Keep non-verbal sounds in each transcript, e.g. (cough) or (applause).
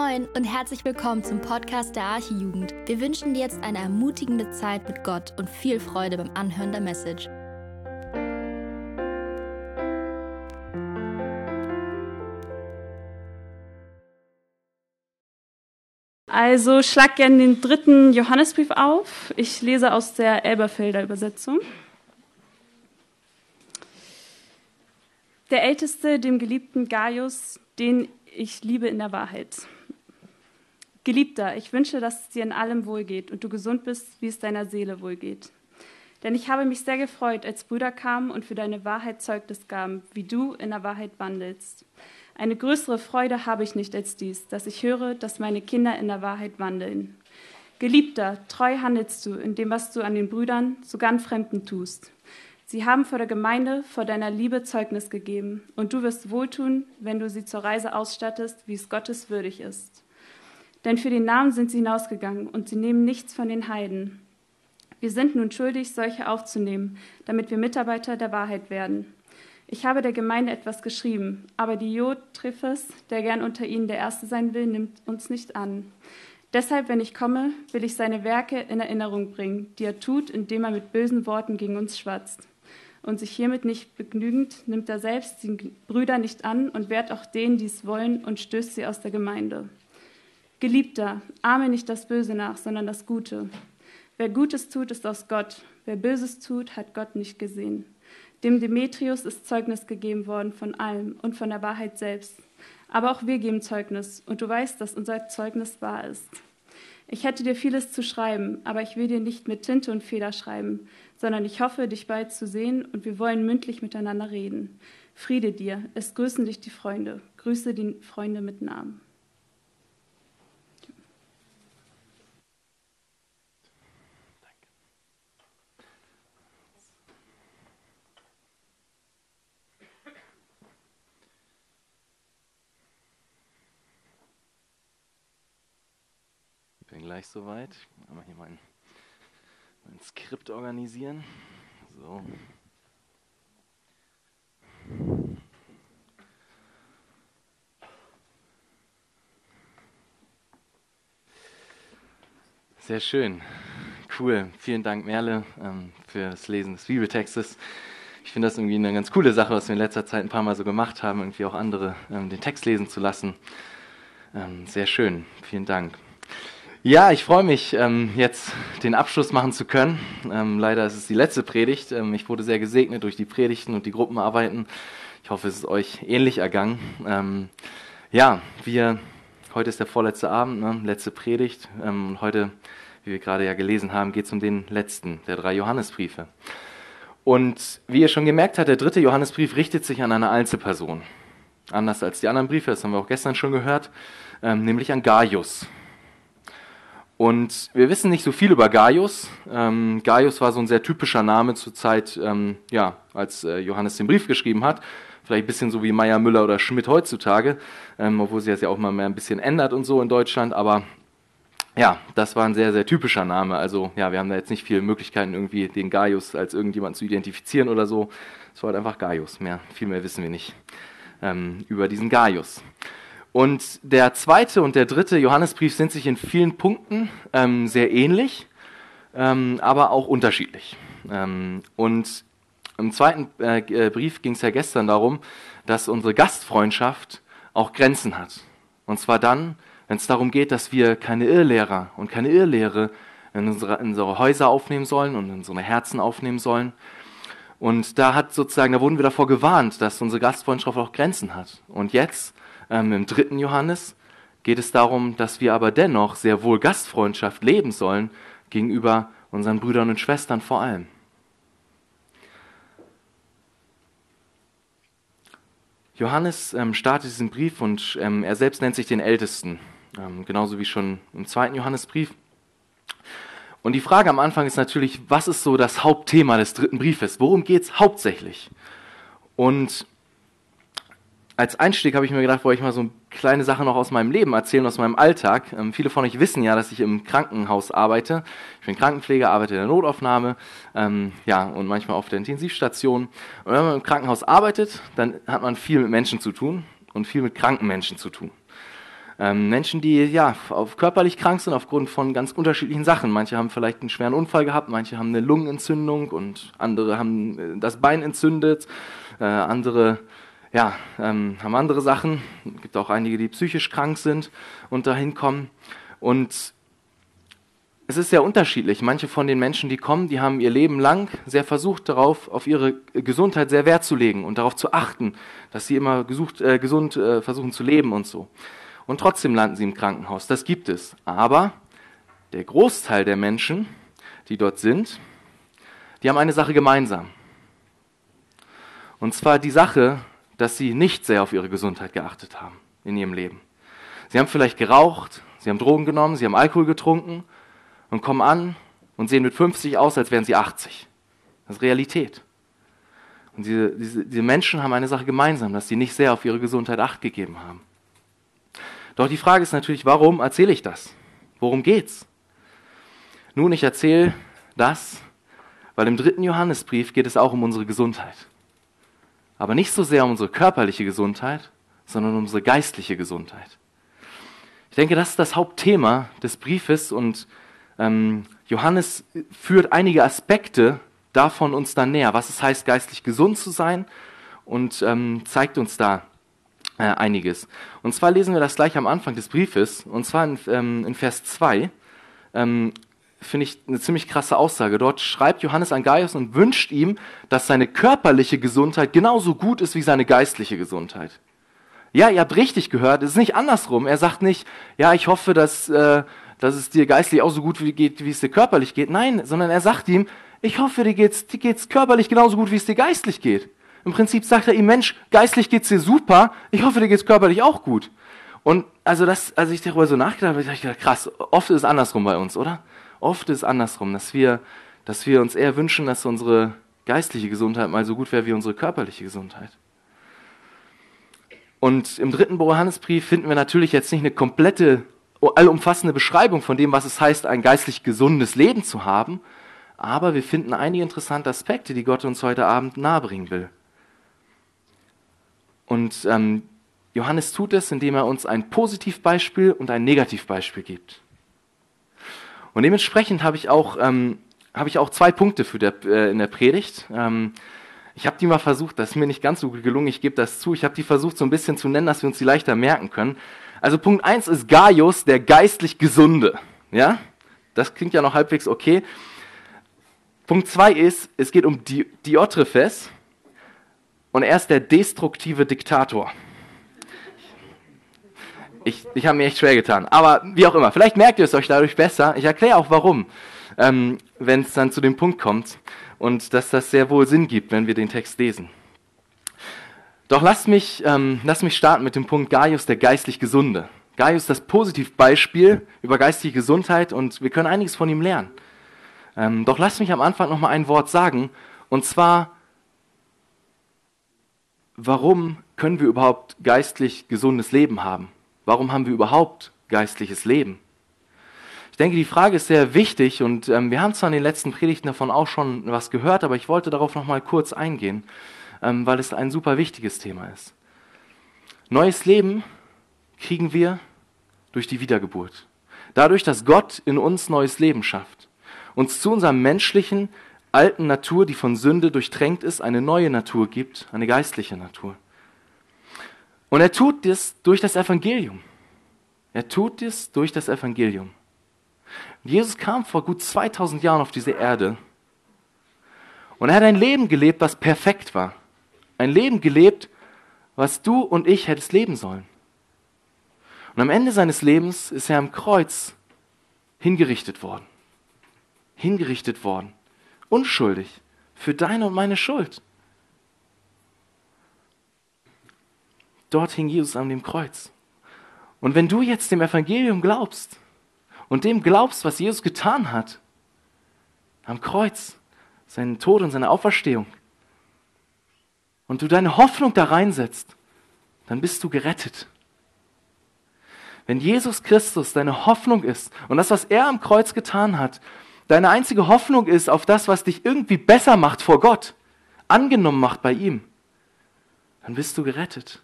Moin und herzlich willkommen zum Podcast der Archijugend. Wir wünschen dir jetzt eine ermutigende Zeit mit Gott und viel Freude beim Anhören der Message. Also schlag gerne den dritten Johannesbrief auf. Ich lese aus der Elberfelder Übersetzung. Der Älteste, dem geliebten Gaius, den ich liebe in der Wahrheit. Geliebter, ich wünsche, dass es dir in allem wohlgeht und du gesund bist, wie es deiner Seele wohlgeht. Denn ich habe mich sehr gefreut, als Brüder kamen und für deine Wahrheit Zeugnis gaben, wie du in der Wahrheit wandelst. Eine größere Freude habe ich nicht als dies, dass ich höre, dass meine Kinder in der Wahrheit wandeln. Geliebter, treu handelst du in dem, was du an den Brüdern, sogar an Fremden tust. Sie haben vor der Gemeinde vor deiner Liebe Zeugnis gegeben, und du wirst wohltun, wenn du sie zur Reise ausstattest, wie es Gottes würdig ist. Denn für den Namen sind sie hinausgegangen und sie nehmen nichts von den Heiden. Wir sind nun schuldig, solche aufzunehmen, damit wir Mitarbeiter der Wahrheit werden. Ich habe der Gemeinde etwas geschrieben, aber Diotrephes, der gern unter ihnen der Erste sein will, nimmt uns nicht an. Deshalb, wenn ich komme, will ich seine Werke in Erinnerung bringen, die er tut, indem er mit bösen Worten gegen uns schwatzt. Und sich hiermit nicht begnügend, nimmt er selbst die Brüder nicht an und wehrt auch denen, die es wollen, und stößt sie aus der Gemeinde. Geliebter, ahme nicht das Böse nach, sondern das Gute. Wer Gutes tut, ist aus Gott. Wer Böses tut, hat Gott nicht gesehen. Dem Demetrius ist Zeugnis gegeben worden von allem und von der Wahrheit selbst. Aber auch wir geben Zeugnis, und du weißt, dass unser Zeugnis wahr ist. Ich hätte dir vieles zu schreiben, aber ich will dir nicht mit Tinte und Feder schreiben, sondern ich hoffe, dich bald zu sehen, und wir wollen mündlich miteinander reden. Friede dir, es grüßen dich die Freunde. Grüße die Freunde mit Namen. bin gleich soweit. Ich muss mal hier mein, mein Skript organisieren. So. Sehr schön. Cool. Vielen Dank, Merle, ähm, für das Lesen des Bibeltextes. Ich finde das irgendwie eine ganz coole Sache, was wir in letzter Zeit ein paar Mal so gemacht haben, irgendwie auch andere ähm, den Text lesen zu lassen. Ähm, sehr schön. Vielen Dank. Ja, ich freue mich, ähm, jetzt den Abschluss machen zu können. Ähm, leider ist es die letzte Predigt. Ähm, ich wurde sehr gesegnet durch die Predigten und die Gruppenarbeiten. Ich hoffe, es ist euch ähnlich ergangen. Ja, wir, heute ist der vorletzte Abend, ne, letzte Predigt. Ähm, heute, wie wir gerade ja gelesen haben, geht es um den letzten der drei Johannesbriefe. Und wie ihr schon gemerkt habt, der dritte Johannesbrief richtet sich an eine Einzelperson. Anders als die anderen Briefe, das haben wir auch gestern schon gehört, nämlich an Gaius. Und wir wissen nicht so viel über Gaius. Ähm, Gaius war so ein sehr typischer Name zur Zeit, ähm, ja, als äh, Johannes den Brief geschrieben hat. Vielleicht ein bisschen so wie Meier, Müller oder Schmidt heutzutage, ähm, obwohl sich das ja auch mal mehr ein bisschen ändert und so in Deutschland. Aber ja, das war ein sehr, sehr typischer Name. Also ja, wir haben da jetzt nicht viele Möglichkeiten, irgendwie den Gaius als irgendjemand zu identifizieren oder so. Es war halt einfach Gaius. Mehr, viel mehr wissen wir nicht ähm, über diesen Gaius. Und der zweite und der dritte Johannesbrief sind sich in vielen Punkten ähm, sehr ähnlich, ähm, aber auch unterschiedlich. Ähm, und im zweiten äh, äh Brief ging es ja gestern darum, dass unsere Gastfreundschaft auch Grenzen hat. Und zwar dann, wenn es darum geht, dass wir keine Irrlehrer und keine Irrlehre in unsere, in unsere Häuser aufnehmen sollen und in unsere Herzen aufnehmen sollen. Und da hat sozusagen, da wurden wir davor gewarnt, dass unsere Gastfreundschaft auch Grenzen hat. Und jetzt ähm, Im dritten Johannes geht es darum, dass wir aber dennoch sehr wohl Gastfreundschaft leben sollen gegenüber unseren Brüdern und Schwestern vor allem. Johannes ähm, startet diesen Brief und ähm, er selbst nennt sich den Ältesten, ähm, genauso wie schon im zweiten Johannesbrief. Und die Frage am Anfang ist natürlich, was ist so das Hauptthema des dritten Briefes? Worum geht es hauptsächlich? Und als Einstieg habe ich mir gedacht, wollte ich mal so eine kleine Sache noch aus meinem Leben erzählen, aus meinem Alltag. Ähm, viele von euch wissen ja, dass ich im Krankenhaus arbeite. Ich bin Krankenpfleger, arbeite in der Notaufnahme, ähm, ja, und manchmal auf der Intensivstation. Und wenn man im Krankenhaus arbeitet, dann hat man viel mit Menschen zu tun und viel mit kranken Menschen zu tun. Ähm, Menschen, die ja auf körperlich krank sind aufgrund von ganz unterschiedlichen Sachen. Manche haben vielleicht einen schweren Unfall gehabt, manche haben eine Lungenentzündung und andere haben äh, das Bein entzündet, äh, andere ja, ähm, haben andere Sachen. Es gibt auch einige, die psychisch krank sind und dahin kommen. Und es ist sehr unterschiedlich. Manche von den Menschen, die kommen, die haben ihr Leben lang sehr versucht, darauf auf ihre Gesundheit sehr Wert zu legen und darauf zu achten, dass sie immer gesucht, äh, gesund äh, versuchen zu leben und so. Und trotzdem landen sie im Krankenhaus. Das gibt es. Aber der Großteil der Menschen, die dort sind, die haben eine Sache gemeinsam. Und zwar die Sache, dass sie nicht sehr auf ihre Gesundheit geachtet haben in ihrem Leben. Sie haben vielleicht geraucht, sie haben Drogen genommen, sie haben Alkohol getrunken und kommen an und sehen mit 50 aus, als wären sie 80. Das ist Realität. Und diese, diese, diese Menschen haben eine Sache gemeinsam, dass sie nicht sehr auf ihre Gesundheit acht gegeben haben. Doch die Frage ist natürlich, warum erzähle ich das? Worum geht's? Nun, ich erzähle das, weil im dritten Johannesbrief geht es auch um unsere Gesundheit. Aber nicht so sehr um unsere körperliche Gesundheit, sondern um unsere geistliche Gesundheit. Ich denke, das ist das Hauptthema des Briefes und ähm, Johannes führt einige Aspekte davon uns dann näher, was es heißt, geistlich gesund zu sein und ähm, zeigt uns da äh, einiges. Und zwar lesen wir das gleich am Anfang des Briefes, und zwar in, ähm, in Vers 2. Ähm, Finde ich eine ziemlich krasse Aussage. Dort schreibt Johannes an Gaius und wünscht ihm, dass seine körperliche Gesundheit genauso gut ist wie seine geistliche Gesundheit. Ja, ihr habt richtig gehört, es ist nicht andersrum. Er sagt nicht, ja, ich hoffe, dass, äh, dass es dir geistlich auch so gut geht, wie es dir körperlich geht. Nein, sondern er sagt ihm, ich hoffe, dir geht's, dir geht's körperlich genauso gut, wie es dir geistlich geht. Im Prinzip sagt er ihm, Mensch, geistlich geht's dir super, ich hoffe, dir geht's körperlich auch gut. Und also das, als ich darüber so nachgedacht habe, habe ich gedacht, krass, oft ist es andersrum bei uns, oder? Oft ist es andersrum, dass wir, dass wir uns eher wünschen, dass unsere geistliche Gesundheit mal so gut wäre wie unsere körperliche Gesundheit. Und im dritten Johannesbrief finden wir natürlich jetzt nicht eine komplette, allumfassende Beschreibung von dem, was es heißt, ein geistlich gesundes Leben zu haben, aber wir finden einige interessante Aspekte, die Gott uns heute Abend nahebringen will. Und ähm, Johannes tut es, indem er uns ein Positivbeispiel und ein Negativbeispiel gibt. Und dementsprechend habe ich auch, ähm, habe ich auch zwei Punkte für der, äh, in der Predigt. Ähm, ich habe die mal versucht, das ist mir nicht ganz so gelungen, ich gebe das zu. Ich habe die versucht so ein bisschen zu nennen, dass wir uns die leichter merken können. Also Punkt 1 ist Gaius, der geistlich Gesunde. Ja? Das klingt ja noch halbwegs okay. Punkt 2 ist, es geht um Di Diotrephes und er ist der destruktive Diktator. Ich, ich habe mir echt schwer getan. Aber wie auch immer, vielleicht merkt ihr es euch dadurch besser. Ich erkläre auch warum, ähm, wenn es dann zu dem Punkt kommt und dass das sehr wohl Sinn gibt, wenn wir den Text lesen. Doch lasst mich, ähm, lasst mich starten mit dem Punkt Gaius, der geistlich Gesunde. Gaius das Positivbeispiel über geistige Gesundheit und wir können einiges von ihm lernen. Ähm, doch lasst mich am Anfang noch mal ein Wort sagen und zwar, warum können wir überhaupt geistlich gesundes Leben haben? Warum haben wir überhaupt geistliches Leben? denke, die Frage ist sehr wichtig und ähm, wir haben zwar in den letzten Predigten davon auch schon was gehört, aber ich wollte darauf noch mal kurz eingehen, ähm, weil es ein super wichtiges Thema ist. Neues Leben kriegen wir durch die Wiedergeburt. Dadurch, dass Gott in uns neues Leben schafft. Uns zu unserer menschlichen, alten Natur, die von Sünde durchtränkt ist, eine neue Natur gibt, eine geistliche Natur. Und er tut das durch das Evangelium. Er tut es durch das Evangelium. Jesus kam vor gut 2000 Jahren auf diese Erde und er hat ein Leben gelebt, was perfekt war. Ein Leben gelebt, was du und ich hättest leben sollen. Und am Ende seines Lebens ist er am Kreuz hingerichtet worden. Hingerichtet worden. Unschuldig. Für deine und meine Schuld. Dort hing Jesus an dem Kreuz. Und wenn du jetzt dem Evangelium glaubst, und dem glaubst, was Jesus getan hat, am Kreuz, seinen Tod und seine Auferstehung, und du deine Hoffnung da reinsetzt, dann bist du gerettet. Wenn Jesus Christus deine Hoffnung ist und das, was er am Kreuz getan hat, deine einzige Hoffnung ist auf das, was dich irgendwie besser macht vor Gott, angenommen macht bei ihm, dann bist du gerettet.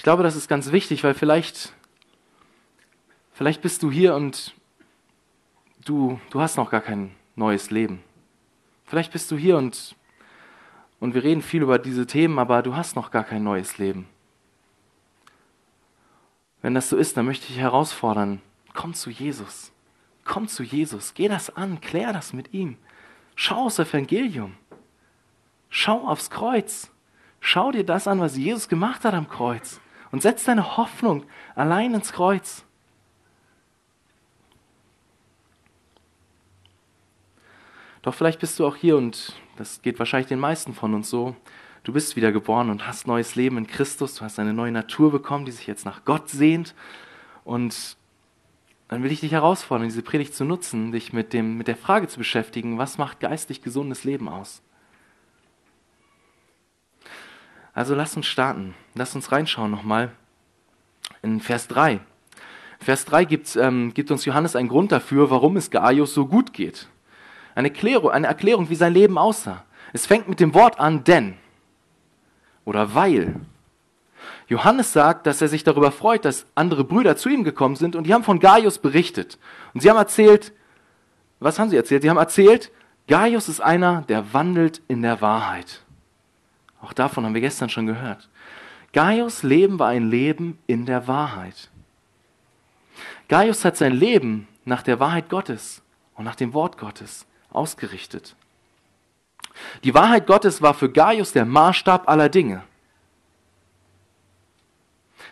Ich glaube, das ist ganz wichtig, weil vielleicht, vielleicht bist du hier und du, du hast noch gar kein neues Leben. Vielleicht bist du hier und, und wir reden viel über diese Themen, aber du hast noch gar kein neues Leben. Wenn das so ist, dann möchte ich herausfordern, komm zu Jesus. Komm zu Jesus. Geh das an, klär das mit ihm. Schau aufs Evangelium. Schau aufs Kreuz. Schau dir das an, was Jesus gemacht hat am Kreuz. Und setz deine Hoffnung allein ins Kreuz. Doch vielleicht bist du auch hier und das geht wahrscheinlich den meisten von uns so. Du bist wieder geboren und hast neues Leben in Christus. Du hast eine neue Natur bekommen, die sich jetzt nach Gott sehnt. Und dann will ich dich herausfordern, diese Predigt zu nutzen, dich mit, dem, mit der Frage zu beschäftigen, was macht geistig gesundes Leben aus? Also lass uns starten. Lass uns reinschauen nochmal in Vers 3. Vers 3 gibt, ähm, gibt uns Johannes einen Grund dafür, warum es Gaius so gut geht. Eine Erklärung, eine Erklärung, wie sein Leben aussah. Es fängt mit dem Wort an, denn oder weil. Johannes sagt, dass er sich darüber freut, dass andere Brüder zu ihm gekommen sind und die haben von Gaius berichtet. Und sie haben erzählt, was haben sie erzählt? Sie haben erzählt, Gaius ist einer, der wandelt in der Wahrheit. Auch davon haben wir gestern schon gehört. Gaius Leben war ein Leben in der Wahrheit. Gaius hat sein Leben nach der Wahrheit Gottes und nach dem Wort Gottes ausgerichtet. Die Wahrheit Gottes war für Gaius der Maßstab aller Dinge.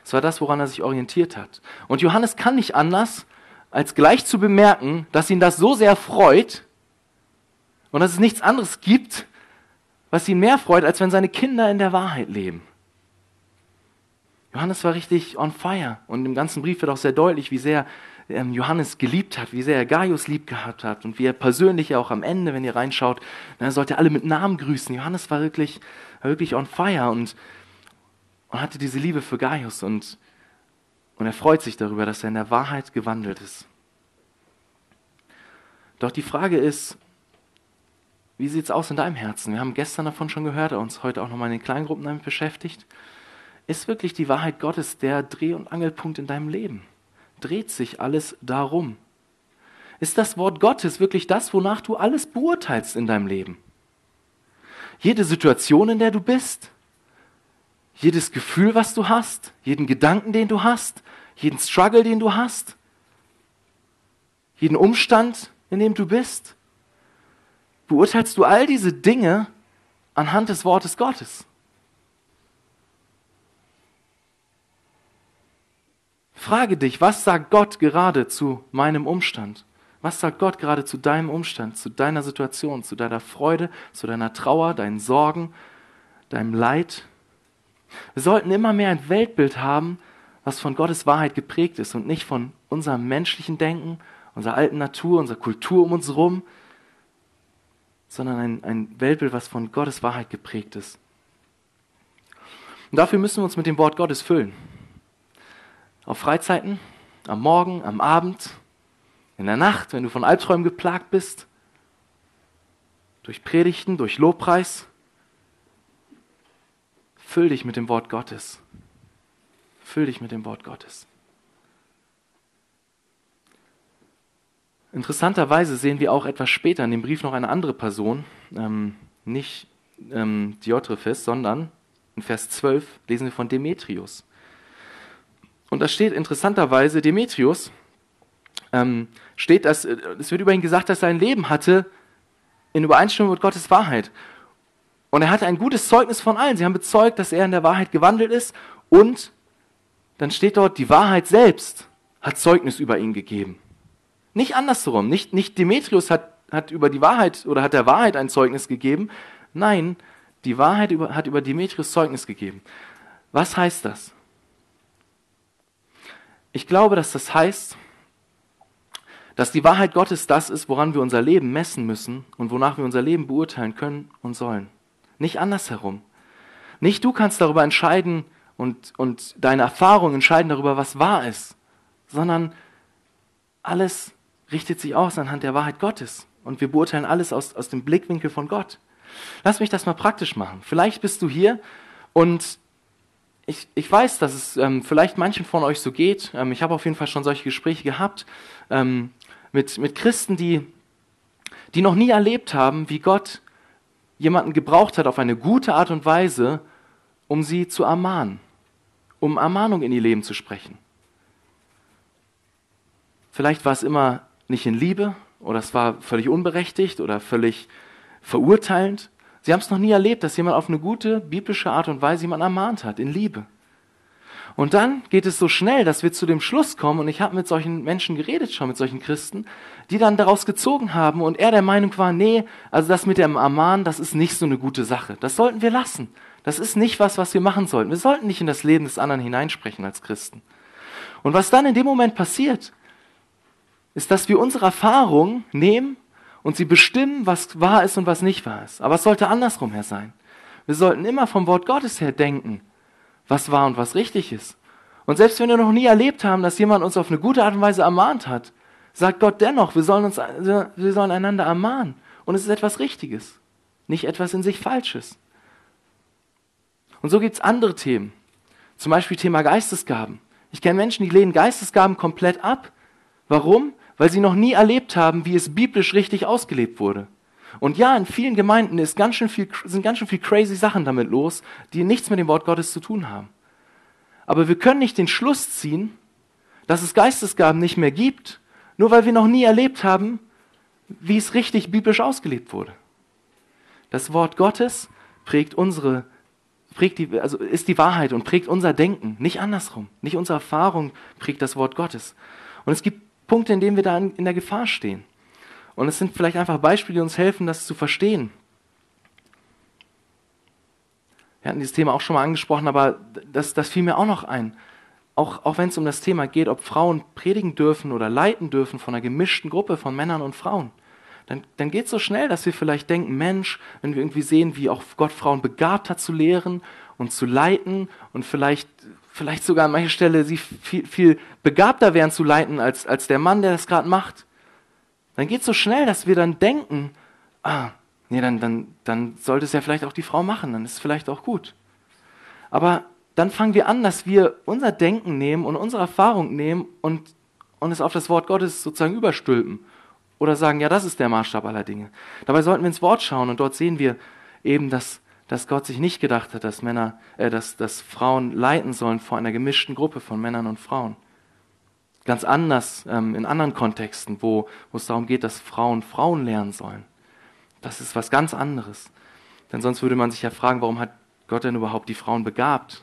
Es war das, woran er sich orientiert hat. Und Johannes kann nicht anders, als gleich zu bemerken, dass ihn das so sehr freut und dass es nichts anderes gibt, was ihn mehr freut, als wenn seine Kinder in der Wahrheit leben. Johannes war richtig on fire und im ganzen Brief wird auch sehr deutlich, wie sehr ähm, Johannes geliebt hat, wie sehr er Gaius lieb gehabt hat und wie er persönlich auch am Ende, wenn ihr reinschaut, er sollte alle mit Namen grüßen. Johannes war wirklich, wirklich on fire und, und hatte diese Liebe für Gaius und, und er freut sich darüber, dass er in der Wahrheit gewandelt ist. Doch die Frage ist, wie sieht es aus in deinem Herzen? Wir haben gestern davon schon gehört, uns heute auch nochmal in den Kleingruppen damit beschäftigt. Ist wirklich die Wahrheit Gottes der Dreh- und Angelpunkt in deinem Leben? Dreht sich alles darum? Ist das Wort Gottes wirklich das, wonach du alles beurteilst in deinem Leben? Jede Situation, in der du bist, jedes Gefühl, was du hast, jeden Gedanken, den du hast, jeden Struggle, den du hast, jeden Umstand, in dem du bist, beurteilst du all diese Dinge anhand des Wortes Gottes. Frage dich, was sagt Gott gerade zu meinem Umstand? Was sagt Gott gerade zu deinem Umstand, zu deiner Situation, zu deiner Freude, zu deiner Trauer, deinen Sorgen, deinem Leid? Wir sollten immer mehr ein Weltbild haben, was von Gottes Wahrheit geprägt ist und nicht von unserem menschlichen Denken, unserer alten Natur, unserer Kultur um uns herum, sondern ein, ein Weltbild, was von Gottes Wahrheit geprägt ist. Und dafür müssen wir uns mit dem Wort Gottes füllen. Auf Freizeiten, am Morgen, am Abend, in der Nacht, wenn du von Albträumen geplagt bist, durch Predigten, durch Lobpreis. Füll dich mit dem Wort Gottes. Füll dich mit dem Wort Gottes. Interessanterweise sehen wir auch etwas später in dem Brief noch eine andere Person, ähm, nicht ähm, Diotrephes, sondern in Vers 12 lesen wir von Demetrius. Und da steht interessanterweise, Demetrius, ähm, steht, dass, äh, es wird über ihn gesagt, dass er ein Leben hatte in Übereinstimmung mit Gottes Wahrheit. Und er hatte ein gutes Zeugnis von allen. Sie haben bezeugt, dass er in der Wahrheit gewandelt ist. Und dann steht dort, die Wahrheit selbst hat Zeugnis über ihn gegeben. Nicht andersherum. Nicht, nicht Demetrius hat, hat über die Wahrheit oder hat der Wahrheit ein Zeugnis gegeben. Nein, die Wahrheit über, hat über Demetrius Zeugnis gegeben. Was heißt das? Ich glaube, dass das heißt, dass die Wahrheit Gottes das ist, woran wir unser Leben messen müssen und wonach wir unser Leben beurteilen können und sollen. Nicht andersherum. Nicht du kannst darüber entscheiden und, und deine Erfahrungen entscheiden darüber, was wahr ist, sondern alles richtet sich aus anhand der Wahrheit Gottes. Und wir beurteilen alles aus, aus dem Blickwinkel von Gott. Lass mich das mal praktisch machen. Vielleicht bist du hier und ich, ich weiß, dass es ähm, vielleicht manchen von euch so geht. Ähm, ich habe auf jeden Fall schon solche Gespräche gehabt ähm, mit, mit Christen, die, die noch nie erlebt haben, wie Gott jemanden gebraucht hat auf eine gute Art und Weise, um sie zu ermahnen, um Ermahnung in ihr Leben zu sprechen. Vielleicht war es immer nicht in Liebe oder es war völlig unberechtigt oder völlig verurteilend. Sie haben es noch nie erlebt, dass jemand auf eine gute biblische Art und Weise jemanden ermahnt hat, in Liebe. Und dann geht es so schnell, dass wir zu dem Schluss kommen, und ich habe mit solchen Menschen geredet schon, mit solchen Christen, die dann daraus gezogen haben und er der Meinung war, nee, also das mit dem Ermahnen, das ist nicht so eine gute Sache. Das sollten wir lassen. Das ist nicht was, was wir machen sollten. Wir sollten nicht in das Leben des anderen hineinsprechen als Christen. Und was dann in dem Moment passiert, ist, dass wir unsere Erfahrung nehmen und sie bestimmen, was wahr ist und was nicht wahr ist. Aber es sollte andersrum her sein. Wir sollten immer vom Wort Gottes her denken, was wahr und was richtig ist. Und selbst wenn wir noch nie erlebt haben, dass jemand uns auf eine gute Art und Weise ermahnt hat, sagt Gott dennoch, wir sollen, uns, wir sollen einander ermahnen. Und es ist etwas Richtiges, nicht etwas in sich Falsches. Und so gibt es andere Themen. Zum Beispiel Thema Geistesgaben. Ich kenne Menschen, die lehnen Geistesgaben komplett ab. Warum? Weil sie noch nie erlebt haben, wie es biblisch richtig ausgelebt wurde. Und ja, in vielen Gemeinden ist ganz schön viel, sind ganz schön viel crazy Sachen damit los, die nichts mit dem Wort Gottes zu tun haben. Aber wir können nicht den Schluss ziehen, dass es Geistesgaben nicht mehr gibt, nur weil wir noch nie erlebt haben, wie es richtig biblisch ausgelebt wurde. Das Wort Gottes prägt unsere, prägt die, also ist die Wahrheit und prägt unser Denken, nicht andersrum. Nicht unsere Erfahrung prägt das Wort Gottes. Und es gibt Punkte, in denen wir da in der Gefahr stehen. Und es sind vielleicht einfach Beispiele, die uns helfen, das zu verstehen. Wir hatten dieses Thema auch schon mal angesprochen, aber das, das fiel mir auch noch ein. Auch, auch wenn es um das Thema geht, ob Frauen predigen dürfen oder leiten dürfen von einer gemischten Gruppe von Männern und Frauen, dann, dann geht es so schnell, dass wir vielleicht denken, Mensch, wenn wir irgendwie sehen, wie auch Gott Frauen begabt hat zu lehren und zu leiten und vielleicht vielleicht sogar an mancher Stelle sie viel, viel begabter wären zu leiten als, als der Mann, der das gerade macht, dann geht es so schnell, dass wir dann denken, ah, nee, dann, dann, dann sollte es ja vielleicht auch die Frau machen, dann ist es vielleicht auch gut. Aber dann fangen wir an, dass wir unser Denken nehmen und unsere Erfahrung nehmen und, und es auf das Wort Gottes sozusagen überstülpen. Oder sagen, ja, das ist der Maßstab aller Dinge. Dabei sollten wir ins Wort schauen und dort sehen wir eben, dass dass Gott sich nicht gedacht hat, dass Männer, äh, dass, dass Frauen leiten sollen vor einer gemischten Gruppe von Männern und Frauen. Ganz anders ähm, in anderen Kontexten, wo, wo es darum geht, dass Frauen Frauen lernen sollen. Das ist was ganz anderes. Denn sonst würde man sich ja fragen, warum hat Gott denn überhaupt die Frauen begabt?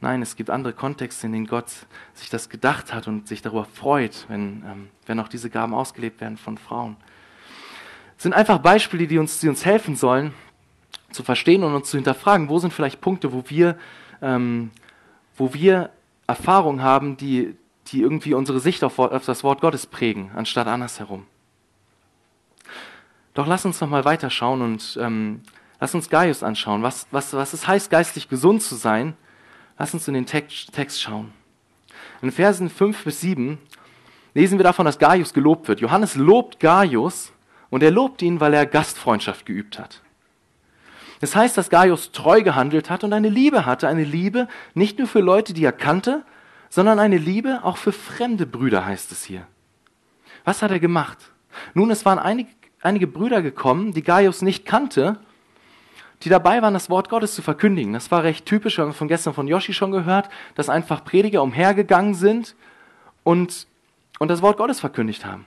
Nein, es gibt andere Kontexte, in denen Gott sich das gedacht hat und sich darüber freut, wenn, ähm, wenn auch diese Gaben ausgelebt werden von Frauen. Es sind einfach Beispiele, die uns, die uns helfen sollen, zu verstehen und uns zu hinterfragen, wo sind vielleicht Punkte, wo wir, ähm, wo wir Erfahrungen haben, die, die irgendwie unsere Sicht auf, auf das Wort Gottes prägen, anstatt andersherum. Doch lass uns noch mal weiterschauen und ähm, lass uns Gaius anschauen. Was, was, was es heißt, geistlich gesund zu sein, lass uns in den Text, Text schauen. In Versen 5 bis 7 lesen wir davon, dass Gaius gelobt wird. Johannes lobt Gaius und er lobt ihn, weil er Gastfreundschaft geübt hat. Das heißt, dass Gaius treu gehandelt hat und eine Liebe hatte, eine Liebe nicht nur für Leute, die er kannte, sondern eine Liebe auch für fremde Brüder, heißt es hier. Was hat er gemacht? Nun, es waren einige, einige Brüder gekommen, die Gaius nicht kannte, die dabei waren, das Wort Gottes zu verkündigen. Das war recht typisch, wir haben von gestern von Yoshi schon gehört, dass einfach Prediger umhergegangen sind und, und das Wort Gottes verkündigt haben.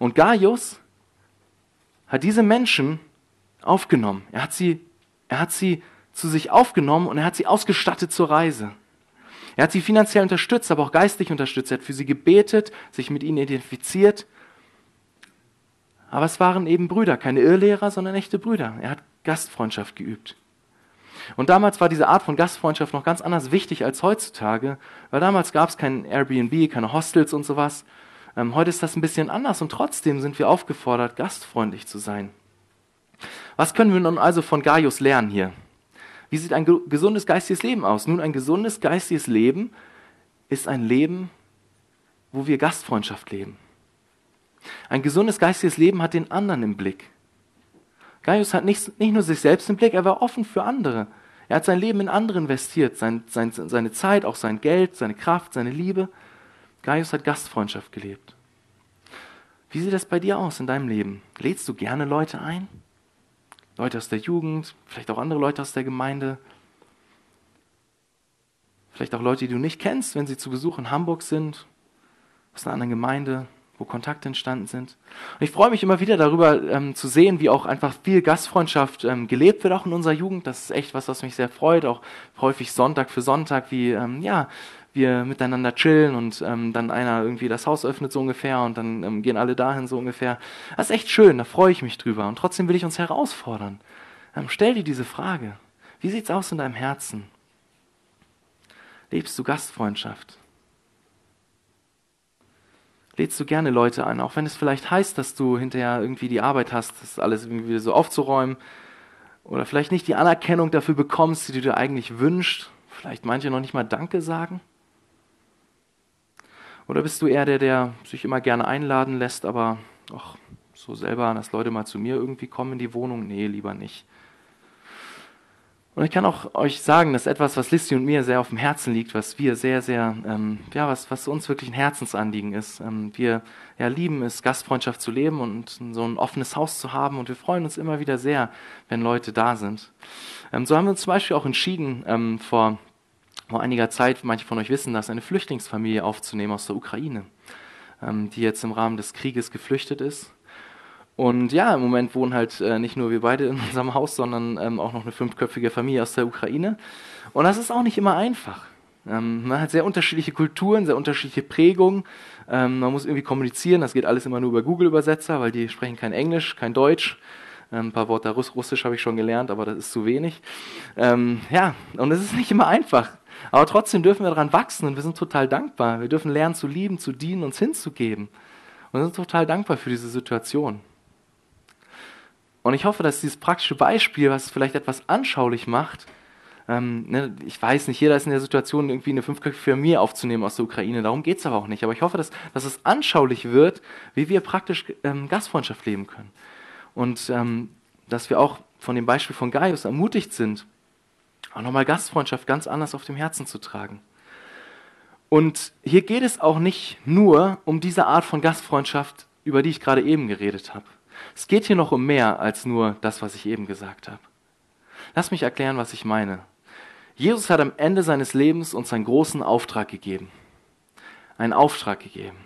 Und Gaius hat diese Menschen aufgenommen. Er hat sie er hat sie zu sich aufgenommen und er hat sie ausgestattet zur Reise. Er hat sie finanziell unterstützt, aber auch geistlich unterstützt. Er hat für sie gebetet, sich mit ihnen identifiziert. Aber es waren eben Brüder, keine Irrlehrer, sondern echte Brüder. Er hat Gastfreundschaft geübt. Und damals war diese Art von Gastfreundschaft noch ganz anders wichtig als heutzutage, weil damals gab es kein Airbnb, keine Hostels und sowas. Ähm, heute ist das ein bisschen anders und trotzdem sind wir aufgefordert, gastfreundlich zu sein. Was können wir nun also von Gaius lernen hier? Wie sieht ein gesundes geistiges Leben aus? Nun, ein gesundes geistiges Leben ist ein Leben, wo wir Gastfreundschaft leben. Ein gesundes geistiges Leben hat den anderen im Blick. Gaius hat nicht, nicht nur sich selbst im Blick, er war offen für andere. Er hat sein Leben in andere investiert, sein, sein, seine Zeit, auch sein Geld, seine Kraft, seine Liebe. Gaius hat Gastfreundschaft gelebt. Wie sieht das bei dir aus in deinem Leben? Lädst du gerne Leute ein? Leute aus der Jugend, vielleicht auch andere Leute aus der Gemeinde, vielleicht auch Leute, die du nicht kennst, wenn sie zu Besuch in Hamburg sind, aus einer anderen Gemeinde wo Kontakte entstanden sind. Und ich freue mich immer wieder darüber ähm, zu sehen, wie auch einfach viel Gastfreundschaft ähm, gelebt wird, auch in unserer Jugend. Das ist echt was, was mich sehr freut, auch häufig Sonntag für Sonntag, wie ähm, ja, wir miteinander chillen und ähm, dann einer irgendwie das Haus öffnet so ungefähr und dann ähm, gehen alle dahin so ungefähr. Das ist echt schön, da freue ich mich drüber. Und trotzdem will ich uns herausfordern. Ähm, stell dir diese Frage. Wie sieht's aus in deinem Herzen? Lebst du Gastfreundschaft? lädst du gerne Leute ein, auch wenn es vielleicht heißt, dass du hinterher irgendwie die Arbeit hast, das alles irgendwie so aufzuräumen oder vielleicht nicht die Anerkennung dafür bekommst, die du dir eigentlich wünschst, vielleicht manche noch nicht mal Danke sagen. Oder bist du eher der, der sich immer gerne einladen lässt, aber ach, so selber, dass Leute mal zu mir irgendwie kommen in die Wohnung? Nee, lieber nicht. Und ich kann auch euch sagen, dass etwas, was Listi und mir sehr auf dem Herzen liegt, was wir sehr, sehr, ähm, ja, was, was uns wirklich ein Herzensanliegen ist. Ähm, wir ja, lieben es, Gastfreundschaft zu leben und so ein offenes Haus zu haben und wir freuen uns immer wieder sehr, wenn Leute da sind. Ähm, so haben wir uns zum Beispiel auch entschieden, ähm, vor, vor einiger Zeit, manche von euch wissen das, eine Flüchtlingsfamilie aufzunehmen aus der Ukraine, ähm, die jetzt im Rahmen des Krieges geflüchtet ist und ja, im Moment wohnen halt äh, nicht nur wir beide in (laughs) unserem Haus, sondern ähm, auch noch eine fünfköpfige Familie aus der Ukraine. Und das ist auch nicht immer einfach. Ähm, man hat sehr unterschiedliche Kulturen, sehr unterschiedliche Prägungen. Ähm, man muss irgendwie kommunizieren, das geht alles immer nur über Google-Übersetzer, weil die sprechen kein Englisch, kein Deutsch. Ähm, ein paar Worte Russ Russisch habe ich schon gelernt, aber das ist zu wenig. Ähm, ja, und es ist nicht immer einfach. Aber trotzdem dürfen wir daran wachsen und wir sind total dankbar. Wir dürfen lernen zu lieben, zu dienen, uns hinzugeben. Und wir sind total dankbar für diese Situation. Und ich hoffe, dass dieses praktische Beispiel, was es vielleicht etwas anschaulich macht, ähm, ne, ich weiß nicht, jeder ist in der Situation, irgendwie eine fünfköpfige Familie aufzunehmen aus der Ukraine. Darum geht es aber auch nicht. Aber ich hoffe, dass, dass es anschaulich wird, wie wir praktisch ähm, Gastfreundschaft leben können. Und ähm, dass wir auch von dem Beispiel von Gaius ermutigt sind, auch nochmal Gastfreundschaft ganz anders auf dem Herzen zu tragen. Und hier geht es auch nicht nur um diese Art von Gastfreundschaft, über die ich gerade eben geredet habe. Es geht hier noch um mehr als nur das, was ich eben gesagt habe. Lass mich erklären, was ich meine. Jesus hat am Ende seines Lebens uns einen großen Auftrag gegeben. Einen Auftrag gegeben.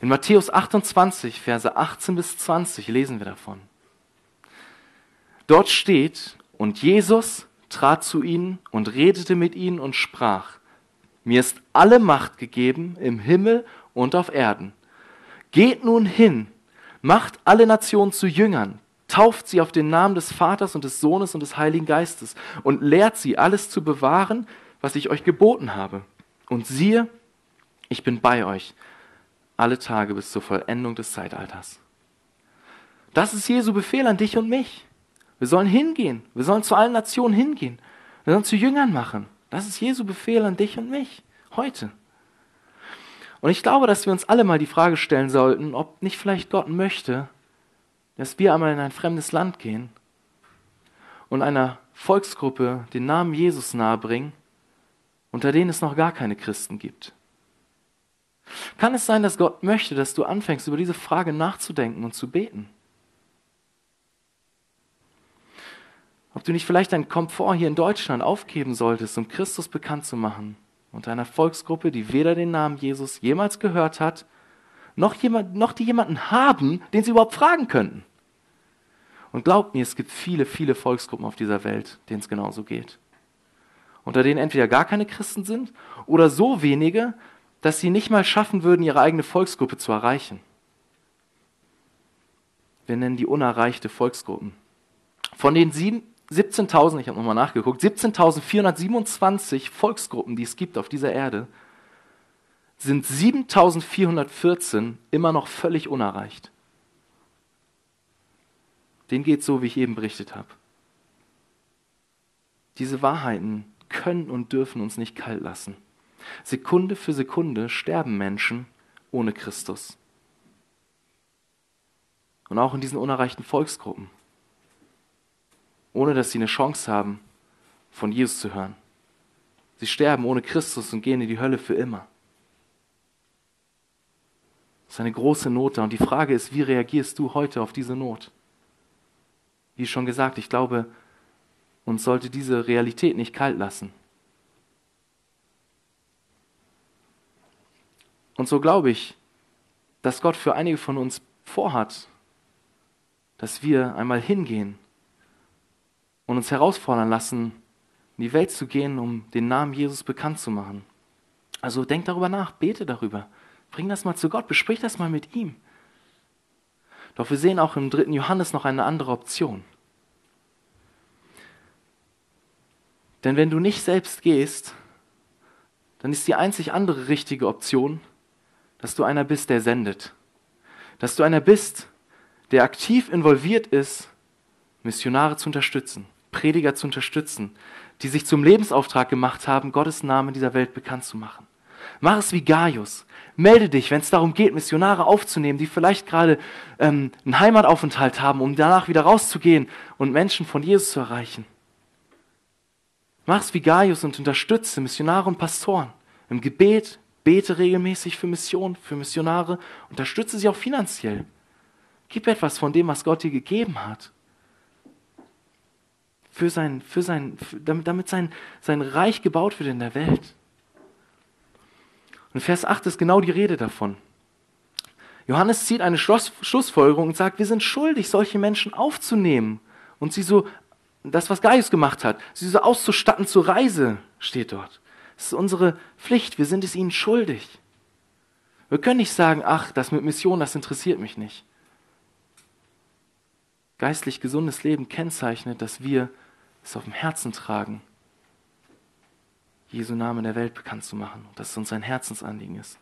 In Matthäus 28, Verse 18 bis 20 lesen wir davon. Dort steht, und Jesus trat zu ihnen und redete mit ihnen und sprach, mir ist alle Macht gegeben im Himmel und auf Erden. Geht nun hin Macht alle Nationen zu Jüngern, tauft sie auf den Namen des Vaters und des Sohnes und des Heiligen Geistes und lehrt sie, alles zu bewahren, was ich euch geboten habe. Und siehe, ich bin bei euch alle Tage bis zur Vollendung des Zeitalters. Das ist Jesu Befehl an dich und mich. Wir sollen hingehen. Wir sollen zu allen Nationen hingehen. Wir sollen zu Jüngern machen. Das ist Jesu Befehl an dich und mich heute. Und ich glaube, dass wir uns alle mal die Frage stellen sollten, ob nicht vielleicht Gott möchte, dass wir einmal in ein fremdes Land gehen und einer Volksgruppe den Namen Jesus nahebringen, unter denen es noch gar keine Christen gibt. Kann es sein, dass Gott möchte, dass du anfängst, über diese Frage nachzudenken und zu beten? Ob du nicht vielleicht deinen Komfort hier in Deutschland aufgeben solltest, um Christus bekannt zu machen unter einer Volksgruppe, die weder den Namen Jesus jemals gehört hat, noch, jemand, noch die jemanden haben, den sie überhaupt fragen könnten. Und glaubt mir, es gibt viele, viele Volksgruppen auf dieser Welt, denen es genauso geht. Unter denen entweder gar keine Christen sind oder so wenige, dass sie nicht mal schaffen würden, ihre eigene Volksgruppe zu erreichen. Wir nennen die unerreichte Volksgruppen. Von den sieben, 17.000, ich habe nochmal nachgeguckt, 17.427 Volksgruppen, die es gibt auf dieser Erde, sind 7.414 immer noch völlig unerreicht. Den geht so, wie ich eben berichtet habe. Diese Wahrheiten können und dürfen uns nicht kalt lassen. Sekunde für Sekunde sterben Menschen ohne Christus. Und auch in diesen unerreichten Volksgruppen ohne dass sie eine Chance haben, von Jesus zu hören. Sie sterben ohne Christus und gehen in die Hölle für immer. Das ist eine große Not da. Und die Frage ist, wie reagierst du heute auf diese Not? Wie schon gesagt, ich glaube, uns sollte diese Realität nicht kalt lassen. Und so glaube ich, dass Gott für einige von uns vorhat, dass wir einmal hingehen und uns herausfordern lassen, in die Welt zu gehen, um den Namen Jesus bekannt zu machen. Also denk darüber nach, bete darüber, bring das mal zu Gott, besprich das mal mit ihm. Doch wir sehen auch im dritten Johannes noch eine andere Option. Denn wenn du nicht selbst gehst, dann ist die einzig andere richtige Option, dass du einer bist, der sendet. Dass du einer bist, der aktiv involviert ist, Missionare zu unterstützen, Prediger zu unterstützen, die sich zum Lebensauftrag gemacht haben, Gottes Namen in dieser Welt bekannt zu machen. Mach es wie Gaius. Melde dich, wenn es darum geht, Missionare aufzunehmen, die vielleicht gerade ähm, einen Heimataufenthalt haben, um danach wieder rauszugehen und Menschen von Jesus zu erreichen. Mach es wie Gaius und unterstütze Missionare und Pastoren im Gebet, bete regelmäßig für Mission, für Missionare, unterstütze sie auch finanziell. Gib etwas von dem, was Gott dir gegeben hat. Für sein, für sein, für, damit, damit sein, sein Reich gebaut wird in der Welt. Und Vers 8 ist genau die Rede davon. Johannes zieht eine Schluss, Schlussfolgerung und sagt, wir sind schuldig, solche Menschen aufzunehmen und sie so, das, was Gaius gemacht hat, sie so auszustatten zur Reise, steht dort. Das ist unsere Pflicht, wir sind es ihnen schuldig. Wir können nicht sagen, ach, das mit Mission, das interessiert mich nicht geistlich gesundes Leben kennzeichnet, dass wir es auf dem Herzen tragen, Jesu Namen der Welt bekannt zu machen, dass es uns ein Herzensanliegen ist.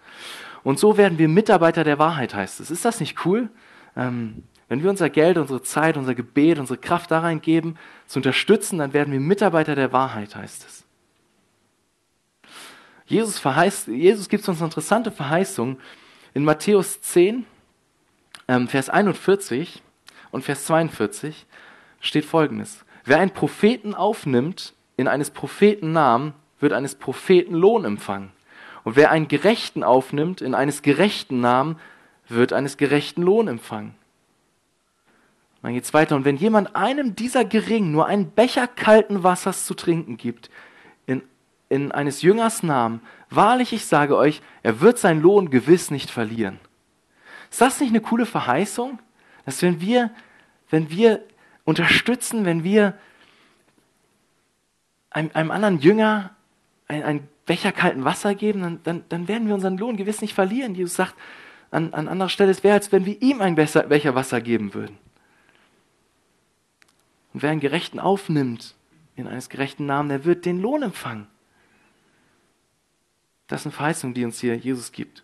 Und so werden wir Mitarbeiter der Wahrheit, heißt es. Ist das nicht cool? Ähm, wenn wir unser Geld, unsere Zeit, unser Gebet, unsere Kraft da reingeben, zu unterstützen, dann werden wir Mitarbeiter der Wahrheit, heißt es. Jesus, verheißt, Jesus gibt uns eine interessante Verheißung in Matthäus 10, ähm, Vers 41 und Vers 42 steht folgendes. Wer einen Propheten aufnimmt, in eines Propheten Namen, wird eines Propheten Lohn empfangen. Und wer einen Gerechten aufnimmt, in eines gerechten Namen, wird eines gerechten Lohn empfangen. Dann geht es weiter. Und wenn jemand einem dieser Geringen nur einen Becher kalten Wassers zu trinken gibt, in, in eines Jüngers Namen, wahrlich, ich sage euch, er wird seinen Lohn gewiss nicht verlieren. Ist das nicht eine coole Verheißung? Dass wenn wir, wenn wir unterstützen, wenn wir einem, einem anderen Jünger einen Becher kalten Wasser geben, dann, dann, dann, werden wir unseren Lohn gewiss nicht verlieren. Jesus sagt an, an anderer Stelle, es wäre, als wenn wir ihm einen Becher Wasser geben würden. Und wer einen Gerechten aufnimmt, in eines gerechten Namen, der wird den Lohn empfangen. Das ist eine Verheißung, die uns hier Jesus gibt.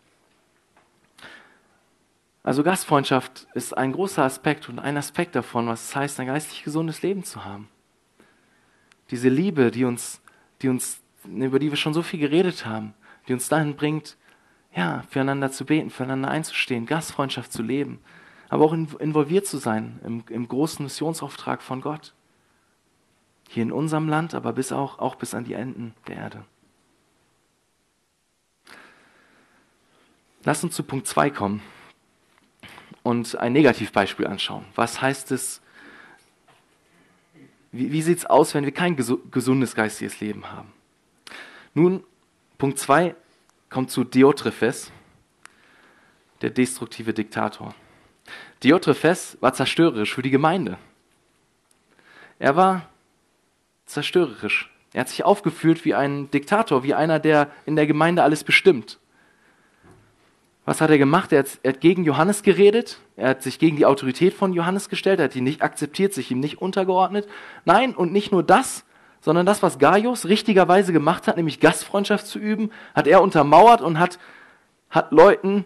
Also Gastfreundschaft ist ein großer Aspekt und ein Aspekt davon, was es heißt, ein geistlich gesundes Leben zu haben. Diese Liebe, die uns, die uns, über die wir schon so viel geredet haben, die uns dahin bringt, ja, füreinander zu beten, füreinander einzustehen, Gastfreundschaft zu leben, aber auch involviert zu sein im, im großen Missionsauftrag von Gott. Hier in unserem Land, aber bis auch, auch bis an die Enden der Erde. Lass uns zu Punkt 2 kommen und ein Negativbeispiel anschauen. Was heißt es, wie, wie sieht es aus, wenn wir kein gesundes geistiges Leben haben? Nun, Punkt 2 kommt zu Diotrephes, der destruktive Diktator. Diotrephes war zerstörerisch für die Gemeinde. Er war zerstörerisch. Er hat sich aufgeführt wie ein Diktator, wie einer, der in der Gemeinde alles bestimmt. Was hat er gemacht? Er hat, er hat, gegen Johannes geredet, er hat sich gegen die Autorität von Johannes gestellt, er hat ihn nicht akzeptiert, sich ihm nicht untergeordnet. Nein, und nicht nur das, sondern das, was Gaius richtigerweise gemacht hat, nämlich Gastfreundschaft zu üben, hat er untermauert und hat, hat Leuten,